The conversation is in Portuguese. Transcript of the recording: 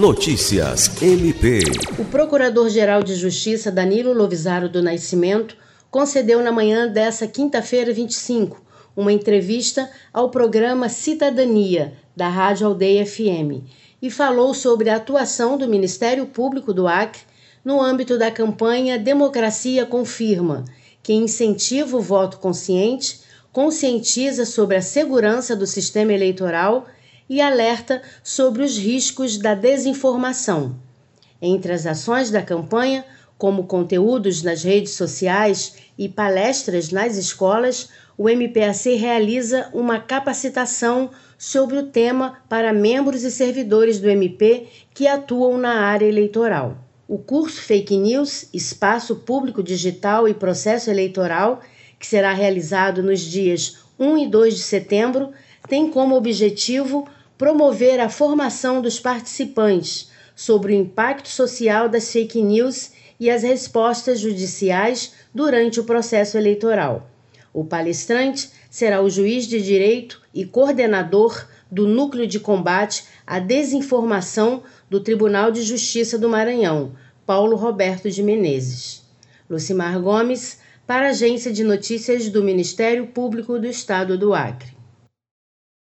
Notícias MP. O Procurador-Geral de Justiça Danilo Lovisaro do Nascimento concedeu na manhã dessa quinta-feira 25 uma entrevista ao programa Cidadania da Rádio Aldeia FM e falou sobre a atuação do Ministério Público do Acre no âmbito da campanha Democracia Confirma, que incentiva o voto consciente, conscientiza sobre a segurança do sistema eleitoral e alerta sobre os riscos da desinformação. Entre as ações da campanha, como conteúdos nas redes sociais e palestras nas escolas, o MPAC realiza uma capacitação sobre o tema para membros e servidores do MP que atuam na área eleitoral. O curso Fake News, Espaço Público Digital e Processo Eleitoral, que será realizado nos dias 1 e 2 de setembro, tem como objetivo promover a formação dos participantes sobre o impacto social das fake news e as respostas judiciais durante o processo eleitoral. O palestrante será o juiz de direito e coordenador do Núcleo de Combate à Desinformação do Tribunal de Justiça do Maranhão, Paulo Roberto de Menezes. Lucimar Gomes, para a Agência de Notícias do Ministério Público do Estado do Acre.